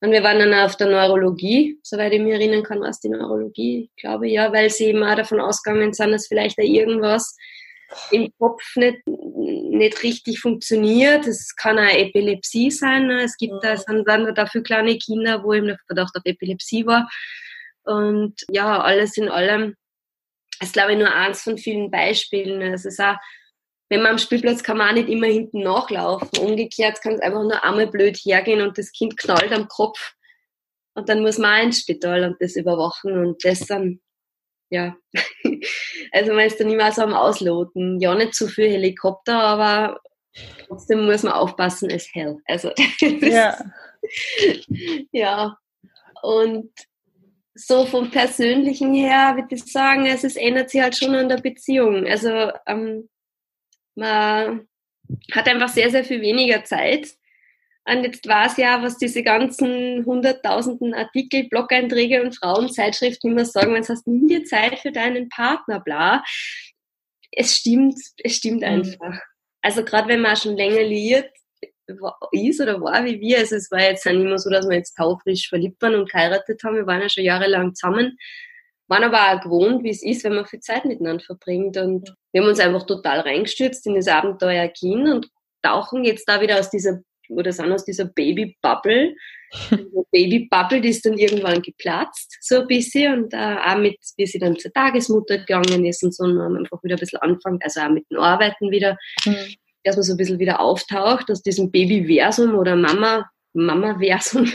Und wir waren dann auf der Neurologie, soweit ich mich erinnern kann, was die Neurologie, ich glaube ja, weil sie eben auch davon ausgegangen sind, dass vielleicht da irgendwas im Kopf nicht, nicht richtig funktioniert. Es kann auch Epilepsie sein. Ne? Es gibt da, sind dann dafür kleine Kinder, wo eben der Verdacht auf Epilepsie war. Und ja, alles in allem ist, glaube ich, nur eins von vielen Beispielen. Es ist auch, wenn man am Spielplatz kann man auch nicht immer hinten nachlaufen. Umgekehrt kann es einfach nur einmal blöd hergehen und das Kind knallt am Kopf. Und dann muss man auch ins Spital und das überwachen und das dann ja. Also man ist dann immer so am Ausloten. Ja, nicht zu viel Helikopter, aber trotzdem muss man aufpassen als hell. Also ja. ja. Und so vom Persönlichen her würde ich sagen, es ist, ändert sich halt schon an der Beziehung. Also ähm, man hat einfach sehr, sehr viel weniger Zeit und jetzt war es ja, was diese ganzen hunderttausenden Artikel, Blog-Einträge und Frauenzeitschriften immer sagen, wenn es hast, dir Zeit für deinen Partner, bla. Es stimmt, es stimmt mhm. einfach. Also gerade wenn man schon länger liiert ist oder war wie wir, also es war jetzt nicht immer so, dass wir jetzt taufrisch verliebt waren und geheiratet haben, wir waren ja schon jahrelang zusammen, waren aber auch gewohnt, wie es ist, wenn man viel Zeit miteinander verbringt und wir haben uns einfach total reingestürzt in das Abenteuer Kind und tauchen jetzt da wieder aus dieser oder sind aus dieser Baby-Bubble. Baby-Bubble, die ist dann irgendwann geplatzt, so ein bisschen, und äh, auch mit, wie sie dann zur Tagesmutter gegangen ist und so, und man einfach wieder ein bisschen anfängt, also auch mit dem Arbeiten wieder, mhm. dass man so ein bisschen wieder auftaucht aus diesem Baby-Versum oder Mama, Mama-Versum.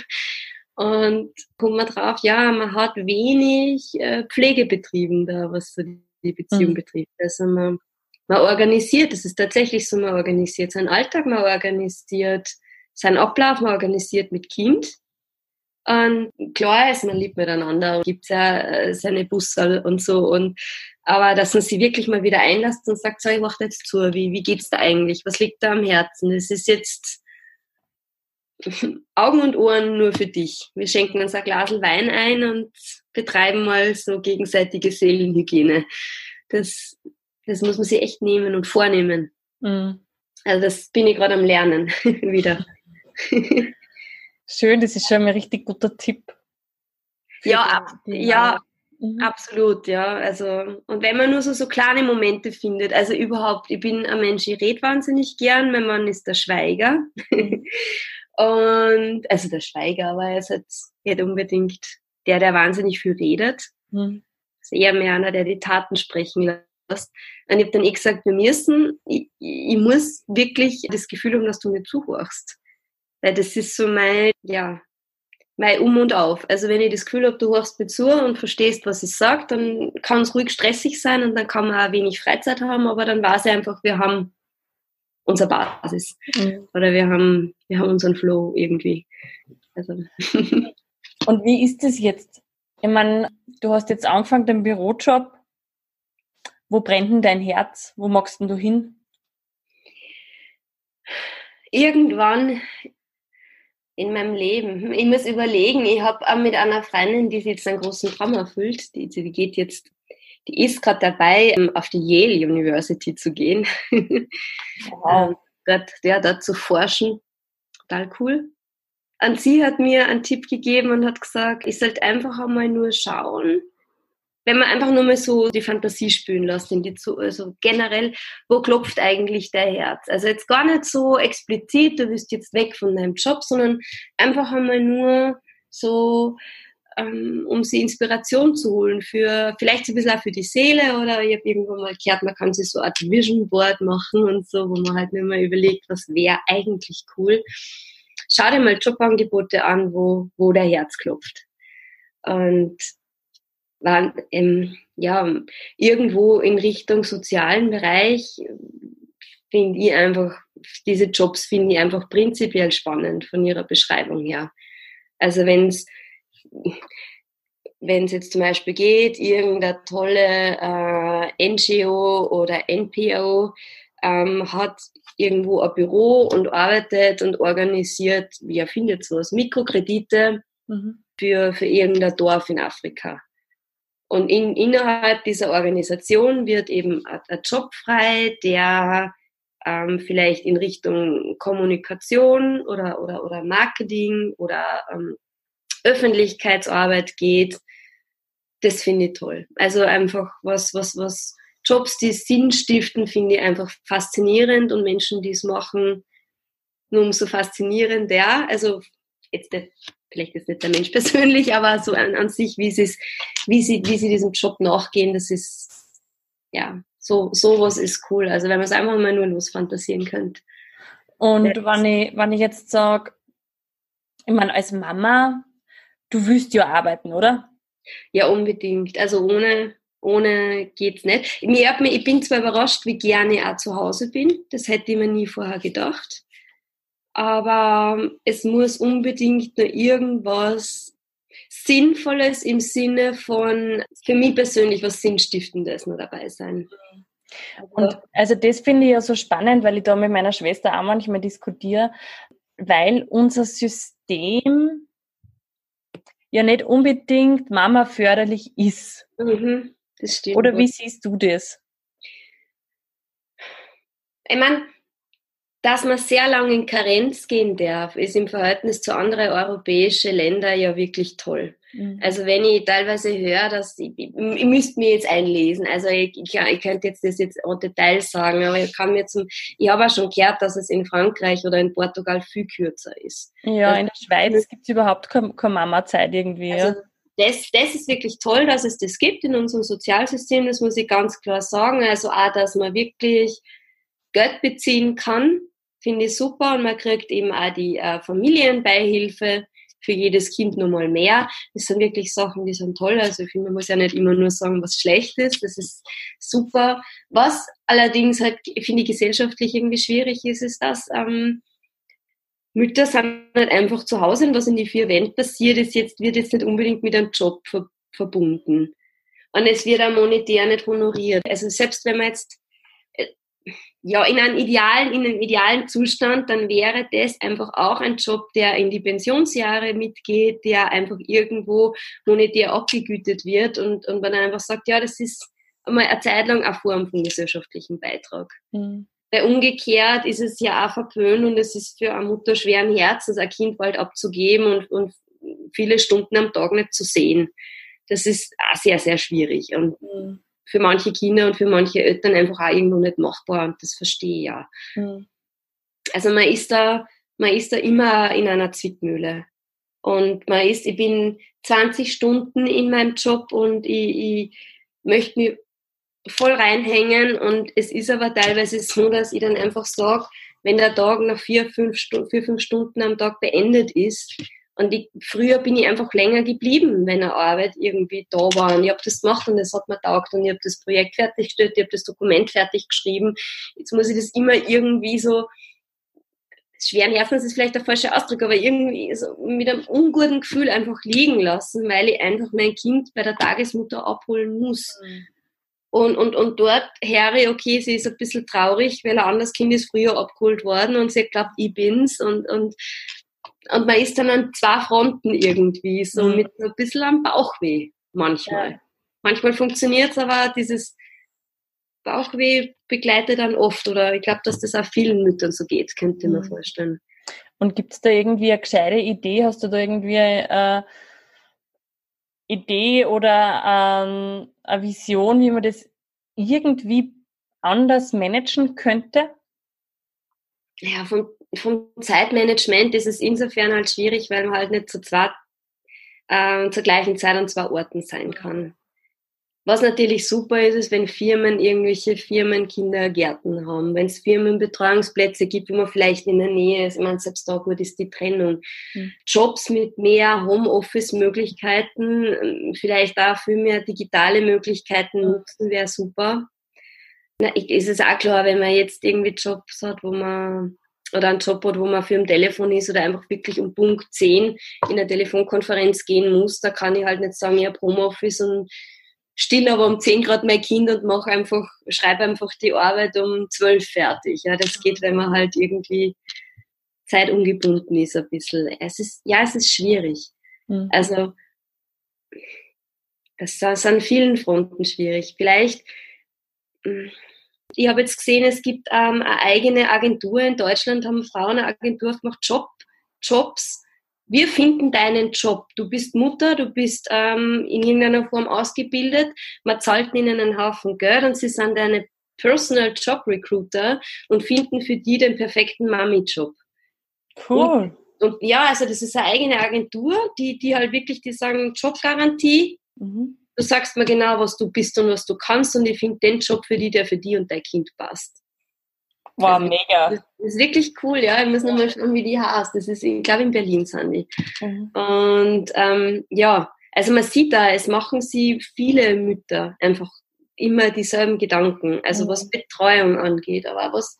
Und kommt man drauf, ja, man hat wenig äh, Pflege betrieben da, was so die Beziehung mhm. betrifft. Also man, man organisiert, es ist tatsächlich so, man organisiert seinen Alltag, man organisiert seinen Ablauf mal organisiert mit Kind. Und klar ist, man liebt miteinander gibt ja äh, seine Busse und so. Und, aber dass man sie wirklich mal wieder einlässt und sagt, so, ich mach jetzt zu, wie, wie geht's da eigentlich? Was liegt da am Herzen? Es ist jetzt Augen und Ohren nur für dich. Wir schenken uns ein Glas Wein ein und betreiben mal so gegenseitige Seelenhygiene. Das, das muss man sich echt nehmen und vornehmen. Mhm. Also das bin ich gerade am Lernen wieder. Schön, das ist schon ein richtig guter Tipp. Ja, ab, ja, mhm. absolut, ja. Also, und wenn man nur so, so kleine Momente findet, also überhaupt, ich bin ein Mensch, ich rede wahnsinnig gern, mein Mann ist der Schweiger. Und, also der Schweiger, aber er ist jetzt nicht unbedingt der, der wahnsinnig viel redet. Mhm. Ist eher mehr einer, der die Taten sprechen lässt. Und ich habe dann eh gesagt, wir müssen, ich, ich muss wirklich das Gefühl haben, dass du mir zuhörst. Weil das ist so mein, ja, mein Um und Auf. Also wenn ich das Gefühl habe, du hörst mir zu und verstehst, was ich sage, dann kann es ruhig stressig sein und dann kann man auch wenig Freizeit haben, aber dann weiß ich einfach, wir haben unsere Basis. Mhm. Oder wir haben, wir haben unseren Flow irgendwie. Also. und wie ist es jetzt? Ich meine, du hast jetzt angefangen, den Bürojob. Wo brennt denn dein Herz? Wo magst denn du hin? Irgendwann in meinem Leben. Ich muss überlegen, ich habe auch mit einer Freundin, die sich jetzt einen großen Traum erfüllt, die, die geht jetzt, die ist gerade dabei, ähm, auf die Yale University zu gehen. Wow. ähm, dort, ja, dort zu forschen. Total cool. Und sie hat mir einen Tipp gegeben und hat gesagt, ich sollte einfach einmal nur schauen, wenn man einfach nur mal so die Fantasie spülen lässt, in die zu, also generell, wo klopft eigentlich dein Herz? Also jetzt gar nicht so explizit, du wirst jetzt weg von deinem Job, sondern einfach einmal nur so, ähm, um sie Inspiration zu holen für, vielleicht ein bisschen auch für die Seele oder ich habe irgendwo mal gehört, man kann sich so eine Art Vision Board machen und so, wo man halt nicht mehr überlegt, was wäre eigentlich cool. Schau dir mal Jobangebote an, wo, wo der Herz klopft. Und waren ähm, ja irgendwo in Richtung sozialen Bereich finde ich einfach diese Jobs finde ich einfach prinzipiell spannend von ihrer Beschreibung her. Also wenn es wenn es jetzt zum Beispiel geht, irgendeine tolle äh, NGO oder NPO ähm, hat irgendwo ein Büro und arbeitet und organisiert, wie erfindet sowas, Mikrokredite mhm. für, für irgendein Dorf in Afrika. Und in, innerhalb dieser Organisation wird eben ein Job frei, der ähm, vielleicht in Richtung Kommunikation oder, oder, oder Marketing oder ähm, Öffentlichkeitsarbeit geht, das finde ich toll. Also einfach was, was, was Jobs, die Sinn stiften, finde ich einfach faszinierend und Menschen, die es machen, nur umso faszinierender. Also jetzt nicht, vielleicht ist nicht der Mensch persönlich, aber so an, an sich, wie sie, wie, sie, wie sie diesem Job nachgehen, das ist, ja, so, sowas ist cool. Also wenn man es einfach mal nur losfantasieren könnte. Und wenn ich, wenn ich jetzt sage, ich meine, als Mama, du willst ja arbeiten, oder? Ja, unbedingt. Also ohne, ohne geht's nicht. Ich, bin zwar überrascht, wie gerne ich auch zu Hause bin. Das hätte ich mir nie vorher gedacht. Aber es muss unbedingt nur irgendwas Sinnvolles im Sinne von, für mich persönlich was Sinnstiftendes noch dabei sein. Und also das finde ich ja so spannend, weil ich da mit meiner Schwester auch manchmal diskutiere, weil unser System ja nicht unbedingt Mama förderlich ist. Mhm, das stimmt. Oder wie siehst du das? Ich meine, dass man sehr lange in Karenz gehen darf, ist im Verhältnis zu anderen europäischen Ländern ja wirklich toll. Mhm. Also wenn ich teilweise höre, dass ich, ich, ich müsste mir jetzt einlesen, also ich, ich, ich könnte jetzt das jetzt en Detail sagen, aber ich kann mir zum, ich habe auch schon gehört, dass es in Frankreich oder in Portugal viel kürzer ist. Ja, also, in der Schweiz gibt es überhaupt keine, keine Mama-Zeit irgendwie. Also, ja. Das, das ist wirklich toll, dass es das gibt in unserem Sozialsystem, das muss ich ganz klar sagen. Also auch, dass man wirklich Geld beziehen kann finde ich super und man kriegt eben auch die äh, Familienbeihilfe für jedes Kind nochmal mehr. Das sind wirklich Sachen, die sind toll. Also ich finde, man muss ja nicht immer nur sagen, was schlecht ist. Das ist super. Was allerdings halt, finde ich, gesellschaftlich irgendwie schwierig ist, ist, dass ähm, Mütter sind halt einfach zu Hause und was in die vier Wänden passiert, ist jetzt, wird jetzt nicht unbedingt mit einem Job ver verbunden. Und es wird auch monetär nicht honoriert. Also selbst wenn man jetzt ja, in einem idealen, in einem idealen Zustand, dann wäre das einfach auch ein Job, der in die Pensionsjahre mitgeht, der einfach irgendwo monetär abgegütet wird und, und man dann einfach sagt, ja, das ist einmal eine Zeit lang eine Form von gesellschaftlichen Beitrag. Mhm. Weil umgekehrt ist es ja auch verpönt und es ist für eine Mutter schweren Herzens, ein Kind bald abzugeben und, und viele Stunden am Tag nicht zu sehen. Das ist auch sehr, sehr schwierig. Und mhm für manche Kinder und für manche Eltern einfach auch irgendwo nicht machbar und das verstehe ich ja. Mhm. Also man ist da, man ist da immer in einer Zwickmühle. Und man ist, ich bin 20 Stunden in meinem Job und ich, ich möchte mich voll reinhängen und es ist aber teilweise so, dass ich dann einfach sage, wenn der Tag nach vier, fünf, vier, fünf Stunden am Tag beendet ist, und ich, früher bin ich einfach länger geblieben, wenn eine Arbeit irgendwie da war. Und ich habe das gemacht und es hat mir taugt und ich habe das Projekt fertiggestellt, ich habe das Dokument fertig geschrieben. Jetzt muss ich das immer irgendwie so, schweren Herzens ist vielleicht der falsche Ausdruck, aber irgendwie so mit einem unguten Gefühl einfach liegen lassen, weil ich einfach mein Kind bei der Tagesmutter abholen muss. Mhm. Und, und, und dort höre ich, okay, sie ist ein bisschen traurig, weil ein anderes Kind ist früher abgeholt worden und sie hat glaubt, ich bin's. Und, und und man ist dann an zwei Fronten irgendwie, so mhm. mit ein bisschen am Bauchweh manchmal. Ja. Manchmal funktioniert es, aber dieses Bauchweh begleitet dann oft. Oder ich glaube, dass das auch vielen Müttern so geht, könnte ich mir mhm. vorstellen. Und gibt es da irgendwie eine gescheite Idee? Hast du da irgendwie eine äh, Idee oder ähm, eine Vision, wie man das irgendwie anders managen könnte? Ja, von vom Zeitmanagement ist es insofern halt schwierig, weil man halt nicht zu zweit äh, zur gleichen Zeit an zwei Orten sein kann. Was natürlich super ist, ist, wenn Firmen irgendwelche Firmen Kindergärten haben, wenn es Firmenbetreuungsplätze gibt, wo man vielleicht in der Nähe ist. Ich meine, selbst da gut ist die Trennung. Mhm. Jobs mit mehr Homeoffice-Möglichkeiten, vielleicht auch viel mehr digitale Möglichkeiten nutzen, wäre super. Na, ist es auch klar, wenn man jetzt irgendwie Jobs hat, wo man oder einen Job hat, wo man für ein Telefon ist oder einfach wirklich um Punkt 10 in eine Telefonkonferenz gehen muss, da kann ich halt nicht sagen, ich habe Homeoffice und still aber um 10 Grad mein Kind und mache einfach, schreibe einfach die Arbeit um 12 fertig. Ja, das geht, wenn man halt irgendwie zeitungebunden ist ein bisschen. Es ist, ja, es ist schwierig. Mhm. Also, das ist an vielen Fronten schwierig. Vielleicht, hm, ich habe jetzt gesehen, es gibt ähm, eine eigene Agentur in Deutschland, haben Frauen eine Agentur gemacht, Job, Jobs, wir finden deinen Job. Du bist Mutter, du bist ähm, in irgendeiner Form ausgebildet, man zahlt ihnen einen Haufen Geld und sie sind deine Personal Job Recruiter und finden für die den perfekten Mami-Job. Cool. Und, und, ja, also das ist eine eigene Agentur, die, die halt wirklich, die sagen Jobgarantie. Mhm. Du sagst mir genau, was du bist und was du kannst und ich finde den Job für die, der für die und dein Kind passt. Wow, also, mega. Das ist wirklich cool, ja. Ich muss nochmal schauen, wie die heißt. Das ist, ich glaube, in Berlin sind die. Mhm. Und ähm, ja, also man sieht da, es machen sie viele Mütter einfach immer dieselben Gedanken. Also mhm. was Betreuung angeht, aber was,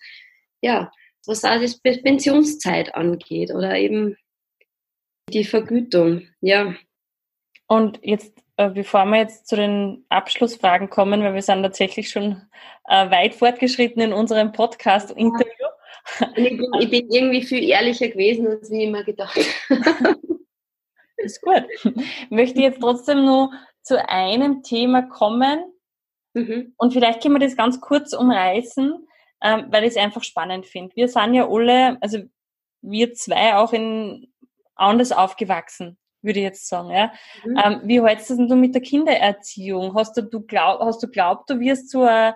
ja, was auch die Pensionszeit angeht oder eben die Vergütung, ja. Und jetzt, bevor wir jetzt zu den Abschlussfragen kommen, weil wir sind tatsächlich schon äh, weit fortgeschritten in unserem Podcast-Interview. Ich bin, ich bin irgendwie viel ehrlicher gewesen, als ich immer gedacht Ist gut. Ich möchte jetzt trotzdem nur zu einem Thema kommen, Mhm. Und vielleicht können wir das ganz kurz umreißen, ähm, weil ich es einfach spannend finde. Wir sind ja alle, also wir zwei auch in anders aufgewachsen, würde ich jetzt sagen. Ja? Mhm. Ähm, wie hältst du denn mit der Kindererziehung? Hast du, du glaub, hast du glaubt, du wirst so ein,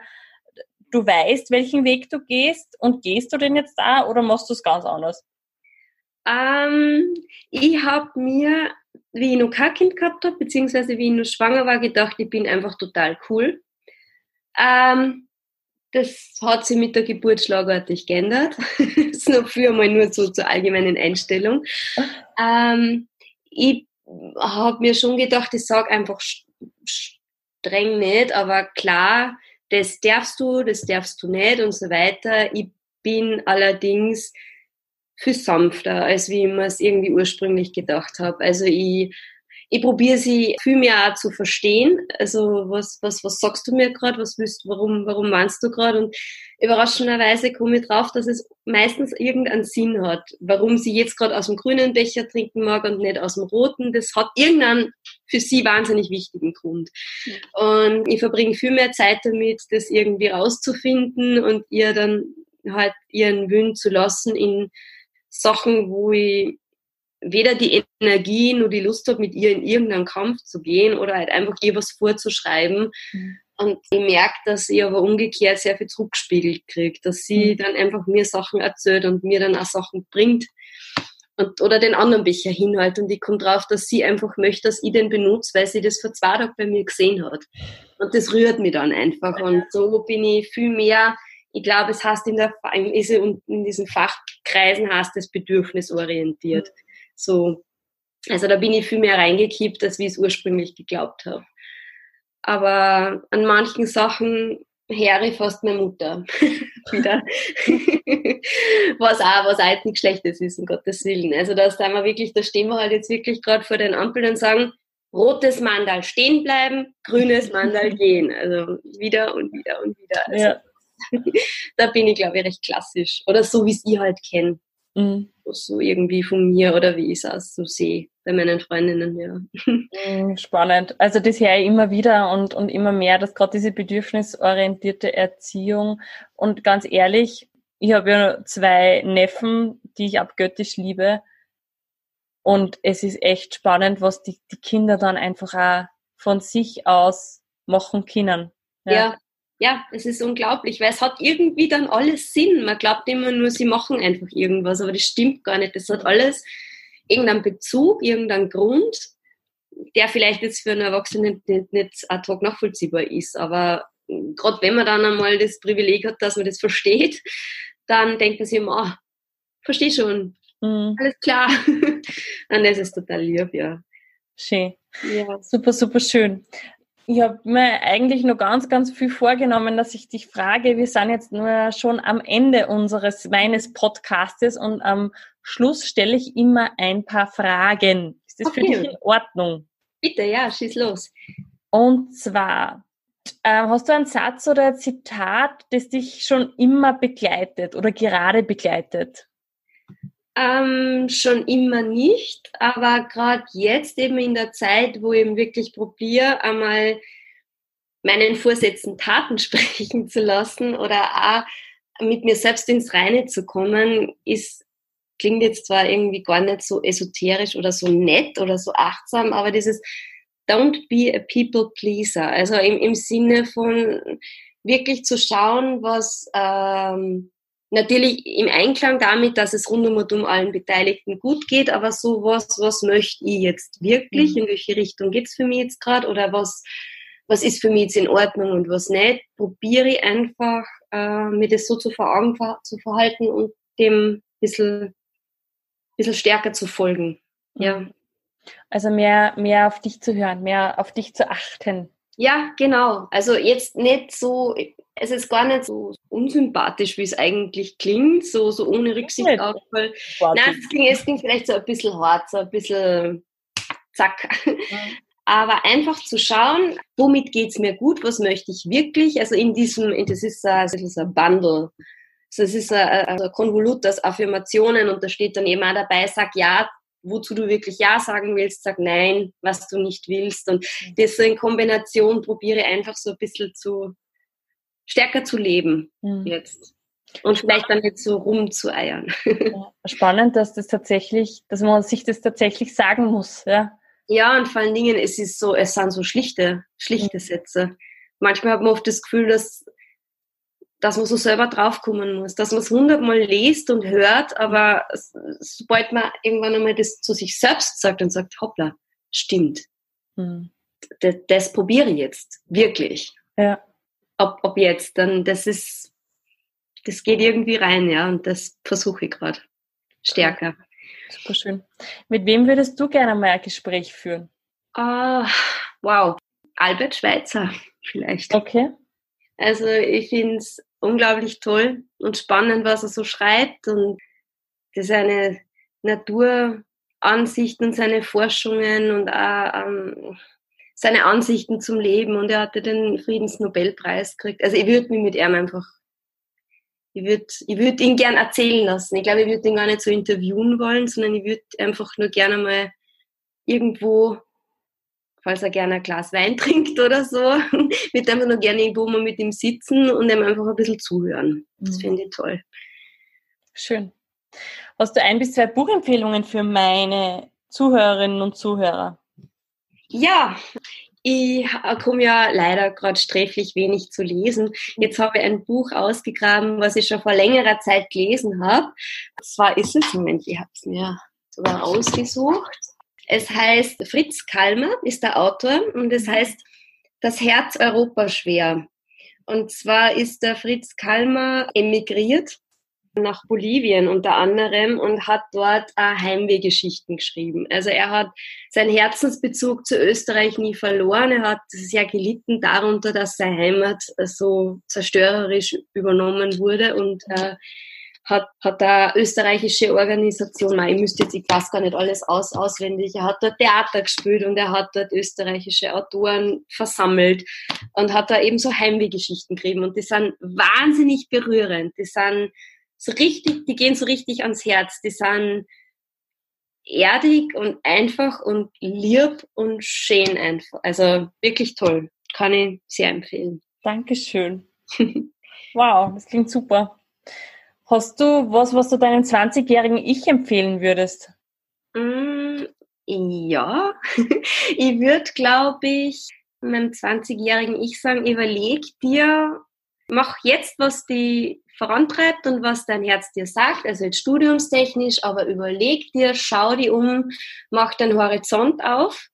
du weißt, welchen Weg du gehst und gehst du den jetzt da oder machst du es ganz anders? Ähm, ich habe mir, wie ich noch kein Kind gehabt habe, beziehungsweise wie ich noch schwanger war, gedacht, ich bin einfach total cool. Ähm, das hat sich mit der Geburt schlagartig geändert. das ist noch früher mal nur so zur allgemeinen Einstellung. Ähm, ich habe mir schon gedacht, ich sage einfach streng nicht, aber klar, das darfst du, das darfst du nicht und so weiter. Ich bin allerdings viel sanfter, als wie ich mir es irgendwie ursprünglich gedacht habe. Also ich ich probiere sie viel mehr auch zu verstehen. Also was, was, was sagst du mir gerade? Was willst warum, warum meinst du gerade? Und überraschenderweise komme ich drauf, dass es meistens irgendeinen Sinn hat, warum sie jetzt gerade aus dem grünen Becher trinken mag und nicht aus dem roten. Das hat irgendeinen für sie wahnsinnig wichtigen Grund. Und ich verbringe viel mehr Zeit damit, das irgendwie rauszufinden und ihr dann halt ihren Willen zu lassen in Sachen, wo ich weder die Energie noch die Lust habe, mit ihr in irgendeinen Kampf zu gehen oder halt einfach ihr was vorzuschreiben. Mhm. Und ich merke, dass ich aber umgekehrt sehr viel zurückgespiegelt kriege, dass sie mhm. dann einfach mir Sachen erzählt und mir dann auch Sachen bringt. Und, oder den anderen Becher hinhält und ich komme drauf, dass sie einfach möchte, dass ich den benutze, weil sie das vor zwei Tagen bei mir gesehen hat. Und das rührt mich dann einfach. Und so bin ich viel mehr, ich glaube, es heißt in, der, in diesen Fachkreisen heißt es bedürfnisorientiert. Mhm. So, also da bin ich viel mehr reingekippt, als wie ich es ursprünglich geglaubt habe. Aber an manchen Sachen höre ich fast meine Mutter wieder. was auch, was auch Schlechtes ist, um Gottes Willen. Also da sind wir wirklich, da stehen wir halt jetzt wirklich gerade vor den Ampeln und sagen, rotes Mandal stehen bleiben, grünes Mandal gehen. Also wieder und wieder und wieder. Also ja. da bin ich, glaube ich, recht klassisch. Oder so, wie es ich halt kenne. Mhm. So irgendwie von mir oder wie ich es auch so sehe bei meinen Freundinnen, ja. Mhm, spannend. Also das höre ich immer wieder und, und immer mehr, dass gerade diese bedürfnisorientierte Erziehung und ganz ehrlich, ich habe ja zwei Neffen, die ich abgöttisch liebe und es ist echt spannend, was die, die Kinder dann einfach auch von sich aus machen können. Ja. ja ja, es ist unglaublich, weil es hat irgendwie dann alles Sinn. Man glaubt immer nur, sie machen einfach irgendwas, aber das stimmt gar nicht. Das hat alles irgendeinen Bezug, irgendeinen Grund, der vielleicht jetzt für einen Erwachsenen nicht, nicht ad hoc nachvollziehbar ist. Aber gerade wenn man dann einmal das Privileg hat, dass man das versteht, dann denkt man sich immer, oh, verstehe schon, mhm. alles klar. Und das ist total lieb, ja. Schön. Ja. Super, super schön. Ich habe mir eigentlich nur ganz, ganz viel vorgenommen, dass ich dich frage. Wir sind jetzt nur schon am Ende unseres, meines Podcastes und am Schluss stelle ich immer ein paar Fragen. Ist das okay. für dich in Ordnung? Bitte, ja, schieß los. Und zwar, äh, hast du einen Satz oder ein Zitat, das dich schon immer begleitet oder gerade begleitet? Ähm, schon immer nicht, aber gerade jetzt eben in der Zeit, wo ich eben wirklich probiere, einmal meinen Vorsätzen Taten sprechen zu lassen oder auch mit mir selbst ins Reine zu kommen, ist klingt jetzt zwar irgendwie gar nicht so esoterisch oder so nett oder so achtsam, aber dieses Don't be a people pleaser. Also im, im Sinne von wirklich zu schauen, was ähm, natürlich im Einklang damit, dass es rund um allen Beteiligten gut geht, aber so was, was möchte ich jetzt wirklich, mhm. in welche Richtung geht's für mich jetzt gerade oder was, was ist für mich jetzt in Ordnung und was nicht, probiere ich einfach, äh, mir das so zu, ver zu verhalten und dem ein bisschen, bisschen stärker zu folgen. Ja. Mhm. Also mehr, mehr auf dich zu hören, mehr auf dich zu achten. Ja, genau. Also jetzt nicht so, es ist gar nicht so unsympathisch, wie es eigentlich klingt, so, so ohne Rücksicht auf. Weil, nein, es klingt, es klingt vielleicht so ein bisschen hart, so ein bisschen zack. Ja. Aber einfach zu schauen, womit geht's mir gut, was möchte ich wirklich, also in diesem, das ist ein, das ist ein Bundle. Also es ist ein, ein Konvolut aus Affirmationen und da steht dann immer dabei, sag ja wozu du wirklich Ja sagen willst, sag Nein, was du nicht willst. Und das so in Kombination probiere einfach so ein bisschen zu stärker zu leben mhm. jetzt. Und vielleicht dann nicht so rumzueiern. Ja, spannend, dass das tatsächlich, dass man sich das tatsächlich sagen muss, ja. Ja, und vor allen Dingen, es ist so, es sind so schlichte, schlichte mhm. Sätze. Manchmal hat man oft das Gefühl, dass dass man so selber draufkommen muss, dass man es hundertmal liest und hört, aber sobald man irgendwann einmal das zu sich selbst sagt und sagt, hoppla, stimmt. Hm. Das, das probiere ich jetzt, wirklich. Ja. Ob, ob jetzt, dann das ist, das geht irgendwie rein, ja, und das versuche ich gerade stärker. Super schön. Mit wem würdest du gerne mal ein Gespräch führen? Uh, wow, Albert Schweitzer vielleicht. Okay. Also ich finde es unglaublich toll und spannend, was er so schreibt und seine Naturansichten und seine Forschungen und auch ähm, seine Ansichten zum Leben und er hatte den Friedensnobelpreis gekriegt. Also ich würde mich mit ihm einfach, ich würde ich würd ihn gern erzählen lassen. Ich glaube, ich würde ihn gar nicht so interviewen wollen, sondern ich würde einfach nur gerne mal irgendwo falls er gerne ein Glas Wein trinkt oder so, wird einfach nur gerne irgendwo mal mit ihm sitzen und ihm einfach ein bisschen zuhören. Das mhm. finde ich toll. Schön. Hast du ein bis zwei Buchempfehlungen für meine Zuhörerinnen und Zuhörer? Ja, ich komme ja leider gerade sträflich wenig zu lesen. Jetzt habe ich ein Buch ausgegraben, was ich schon vor längerer Zeit gelesen habe. Und zwar ist es, Moment, ich habe es mir sogar ausgesucht. Es heißt, Fritz Kalmer ist der Autor und es heißt Das Herz Europa schwer. Und zwar ist der Fritz Kalmer emigriert nach Bolivien unter anderem und hat dort Heimwehgeschichten geschrieben. Also er hat seinen Herzensbezug zu Österreich nie verloren. Er hat sehr gelitten darunter, dass seine Heimat so zerstörerisch übernommen wurde und äh, hat, hat eine österreichische Organisation, ich müsste jetzt, ich weiß gar nicht alles aus, auswendig, er hat dort Theater gespielt und er hat dort österreichische Autoren versammelt und hat da eben so Heimwehgeschichten geschrieben und die sind wahnsinnig berührend, die sind so richtig, die gehen so richtig ans Herz, die sind erdig und einfach und lieb und schön einfach, also wirklich toll, kann ich sehr empfehlen. Dankeschön. wow, das klingt super. Hast du was, was du deinem 20-jährigen Ich empfehlen würdest? Mm, ja, ich würde, glaube ich, meinem 20-jährigen Ich sagen, überleg dir, mach jetzt, was die vorantreibt und was dein Herz dir sagt, also jetzt studiumstechnisch, aber überleg dir, schau dir um, mach deinen Horizont auf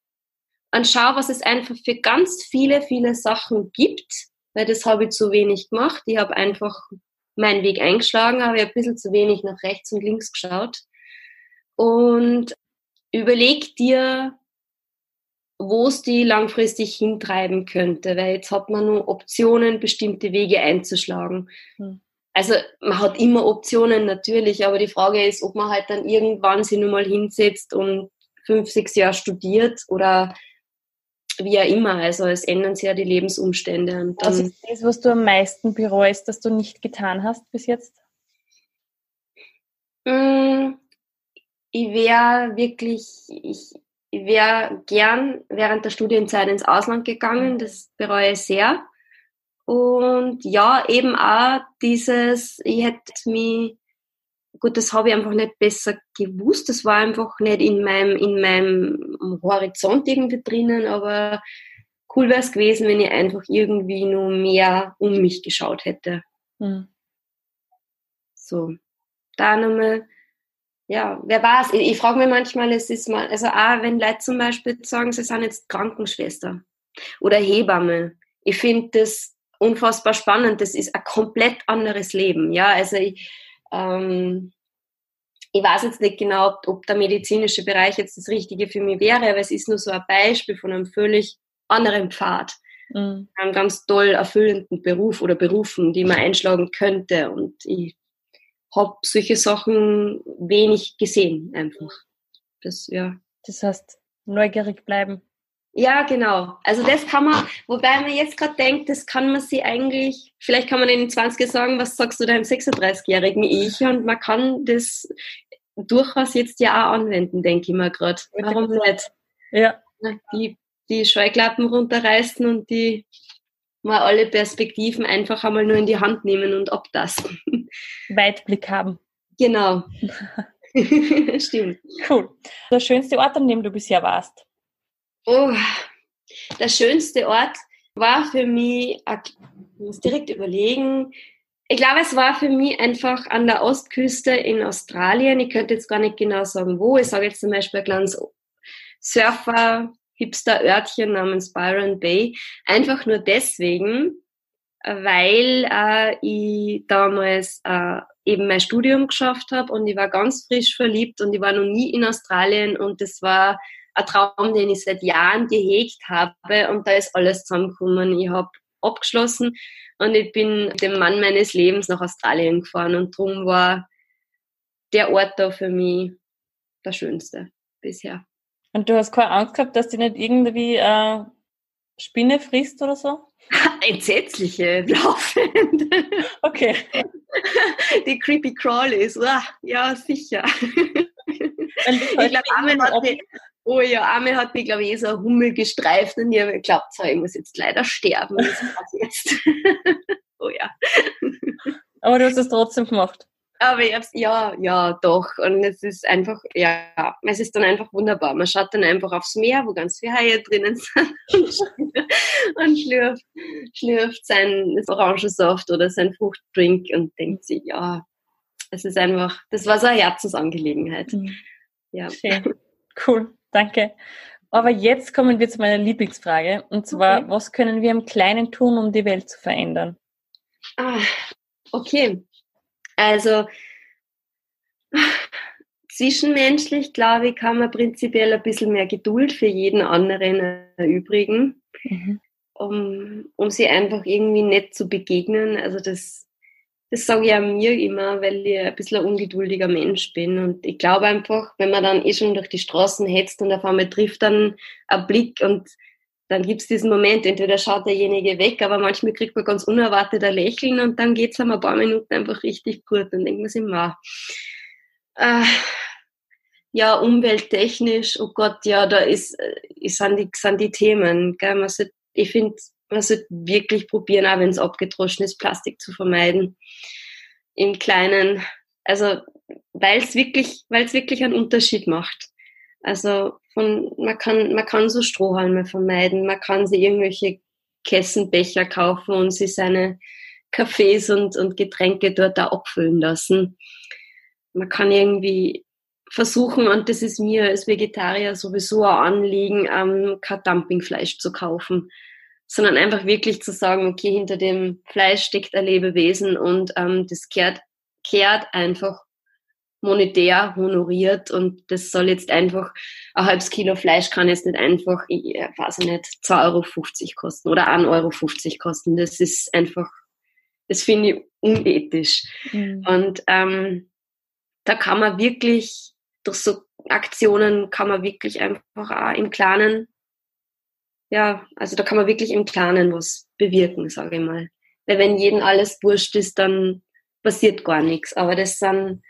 und schau, was es einfach für ganz viele, viele Sachen gibt, weil das habe ich zu wenig gemacht. Ich habe einfach meinen Weg eingeschlagen, habe ich ein bisschen zu wenig nach rechts und links geschaut. Und überleg dir, wo es die langfristig hintreiben könnte, weil jetzt hat man nur Optionen, bestimmte Wege einzuschlagen. Hm. Also man hat immer Optionen natürlich, aber die Frage ist, ob man halt dann irgendwann sich nur mal hinsetzt und fünf, sechs Jahre studiert oder wie auch immer. Also es ändern sich ja die Lebensumstände. Und was ist das, was du am meisten bereust, dass du nicht getan hast bis jetzt? Mm, ich wäre wirklich, ich, ich wäre gern während der Studienzeit ins Ausland gegangen. Das bereue ich sehr. Und ja, eben auch dieses, ich hätte mich gut, das habe ich einfach nicht besser gewusst. Das war einfach nicht in meinem, in meinem Horizont irgendwie drinnen, aber cool wäre es gewesen, wenn ich einfach irgendwie nur mehr um mich geschaut hätte. Mhm. So. Da nochmal, ja, wer war's? Ich, ich frage mich manchmal, es ist mal, also auch wenn Leute zum Beispiel sagen, sie sind jetzt Krankenschwester oder Hebamme. Ich finde das unfassbar spannend. Das ist ein komplett anderes Leben. Ja, also ich, ähm, ich weiß jetzt nicht genau, ob, ob, der medizinische Bereich jetzt das Richtige für mich wäre, aber es ist nur so ein Beispiel von einem völlig anderen Pfad. Mhm. Einem ganz toll erfüllenden Beruf oder Berufen, die man einschlagen könnte. Und ich habe solche Sachen wenig gesehen einfach. Das, ja. Das heißt, neugierig bleiben. Ja, genau. Also das kann man, wobei man jetzt gerade denkt, das kann man sie eigentlich, vielleicht kann man in den 20er sagen, was sagst du deinem 36-jährigen Ich? Und man kann das durchaus jetzt ja auch anwenden, denke ich mir gerade. Warum nicht? Ja. Die, die Scheuklappen runterreißen und die mal alle Perspektiven einfach einmal nur in die Hand nehmen und abtasten. Weitblick haben. Genau. Stimmt. Cool. Der schönste Ort, an dem du bisher warst? Oh, der schönste Ort war für mich, ich muss direkt überlegen, ich glaube, es war für mich einfach an der Ostküste in Australien. Ich könnte jetzt gar nicht genau sagen, wo. Ich sage jetzt zum Beispiel ein kleines Surfer, Hipster-Örtchen namens Byron Bay. Einfach nur deswegen, weil äh, ich damals äh, eben mein Studium geschafft habe und ich war ganz frisch verliebt und ich war noch nie in Australien und das war ein Traum, den ich seit Jahren gehegt habe und da ist alles zusammengekommen. Ich habe abgeschlossen und ich bin mit dem Mann meines Lebens nach Australien gefahren und darum war der Ort da für mich der schönste bisher. Und du hast keine Angst gehabt, dass die nicht irgendwie äh, Spinne frisst oder so? Entsetzliche, laufend. Okay. Die Creepy Crawlies, ja, sicher. Ich glaube, Armin hat, mich, Oh ja, einmal hat mich, glaube ich, eh so ein Hummel gestreift und ich habe geglaubt, so, ich muss jetzt leider sterben. jetzt. oh ja. Aber du hast es trotzdem gemacht. Aber ich hab's, ja, ja, doch. Und es ist einfach, ja, es ist dann einfach wunderbar. Man schaut dann einfach aufs Meer, wo ganz viele Haie drinnen sind und schlürft, schlürft sein Orangensaft oder sein Fruchtdrink und denkt sich, ja, es ist einfach, das war so eine Herzensangelegenheit. Mhm. Ja. Schön. Cool. Danke. Aber jetzt kommen wir zu meiner Lieblingsfrage. Und zwar, okay. was können wir im Kleinen tun, um die Welt zu verändern? Ah, okay. Also, zwischenmenschlich, glaube ich, kann man prinzipiell ein bisschen mehr Geduld für jeden anderen erübrigen, mhm. um, um sie einfach irgendwie nett zu begegnen. Also das das sage ich auch mir immer, weil ich ein bisschen ein ungeduldiger Mensch bin. Und ich glaube einfach, wenn man dann eh schon durch die Straßen hetzt und auf einmal trifft dann ein Blick und dann gibt es diesen Moment, entweder schaut derjenige weg, aber manchmal kriegt man ganz unerwartet ein Lächeln und dann geht es einem ein paar Minuten einfach richtig gut. Dann denkt man sich mal, äh, ja, umwelttechnisch, oh Gott, ja, da ist, äh, sind, die, sind die Themen. Gell? Man sollte, ich finde, man sollte wirklich probieren, auch wenn es abgedroschen ist, Plastik zu vermeiden. Im Kleinen. Also, weil es wirklich, weil es wirklich einen Unterschied macht. Also, von, man kann, man kann so Strohhalme vermeiden, man kann sich irgendwelche Kessenbecher kaufen und sich seine Kaffees und, und Getränke dort da abfüllen lassen. Man kann irgendwie versuchen, und das ist mir als Vegetarier sowieso ein Anliegen, ähm, kein Dumpingfleisch zu kaufen sondern einfach wirklich zu sagen, okay, hinter dem Fleisch steckt ein Lebewesen und ähm, das kehrt, kehrt einfach monetär honoriert und das soll jetzt einfach, ein halbes Kilo Fleisch kann jetzt nicht einfach, ich weiß nicht, 2,50 Euro kosten oder 1,50 Euro kosten. Das ist einfach, das finde ich unethisch. Mhm. Und ähm, da kann man wirklich, durch so Aktionen kann man wirklich einfach auch im Kleinen ja, also da kann man wirklich im Kleinen was bewirken, sage ich mal. Weil wenn jedem alles wurscht ist, dann passiert gar nichts. Aber das sind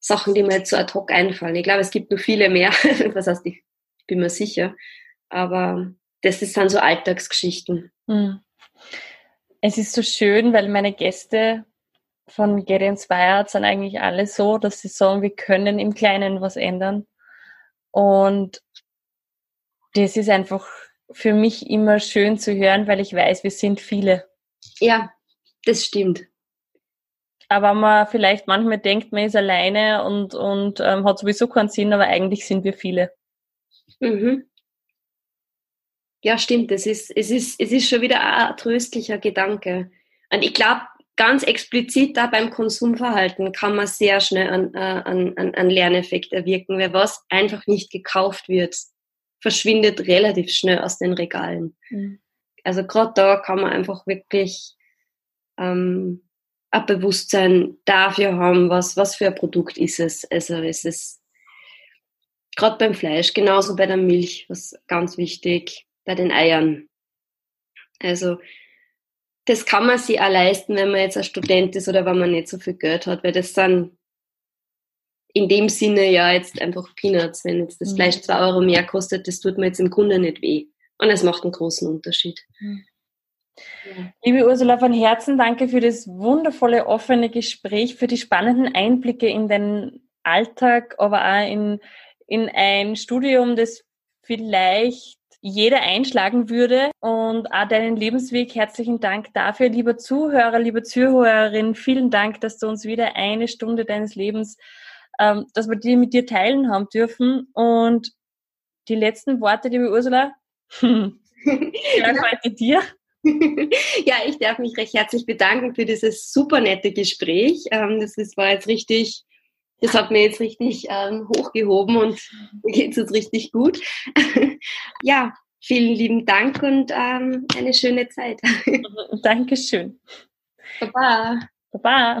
Sachen, die mir jetzt so ad hoc einfallen. Ich glaube, es gibt noch viele mehr. Was heißt, ich bin mir sicher. Aber das sind so Alltagsgeschichten. Hm. Es ist so schön, weil meine Gäste von Get Inspired sind eigentlich alle so, dass sie sagen, wir können im Kleinen was ändern. Und das ist einfach für mich immer schön zu hören, weil ich weiß, wir sind viele. Ja, das stimmt. Aber man vielleicht manchmal denkt, man ist alleine und, und ähm, hat sowieso keinen Sinn, aber eigentlich sind wir viele. Mhm. Ja, stimmt. Es ist, es, ist, es ist schon wieder ein tröstlicher Gedanke. Und ich glaube, ganz explizit da beim Konsumverhalten kann man sehr schnell einen, äh, einen, einen Lerneffekt erwirken, weil was einfach nicht gekauft wird, verschwindet relativ schnell aus den Regalen. Mhm. Also gerade da kann man einfach wirklich ähm, ein Bewusstsein dafür haben, was, was für ein Produkt ist es. Also es ist gerade beim Fleisch, genauso bei der Milch, was ganz wichtig, bei den Eiern. Also das kann man sich auch leisten, wenn man jetzt ein Student ist oder wenn man nicht so viel Geld hat, weil das sind in dem Sinne ja jetzt einfach Peanuts. Wenn jetzt das mhm. Fleisch zwei Euro mehr kostet, das tut mir jetzt im Grunde nicht weh. Und es macht einen großen Unterschied. Mhm. Liebe Ursula, von Herzen danke für das wundervolle, offene Gespräch, für die spannenden Einblicke in den Alltag, aber auch in, in ein Studium, das vielleicht jeder einschlagen würde und auch deinen Lebensweg. Herzlichen Dank dafür, lieber Zuhörer, liebe Zuhörerin. Vielen Dank, dass du uns wieder eine Stunde deines Lebens, ähm, dass wir die mit dir teilen haben dürfen. Und die letzten Worte, liebe Ursula, ja, heute dir. ja, ich darf mich recht herzlich bedanken für dieses super nette Gespräch. Ähm, das ist, war jetzt richtig, das hat mir jetzt richtig ähm, hochgehoben und mir geht es jetzt richtig gut. ja, vielen lieben Dank und ähm, eine schöne Zeit. Dankeschön. Baba. Baba.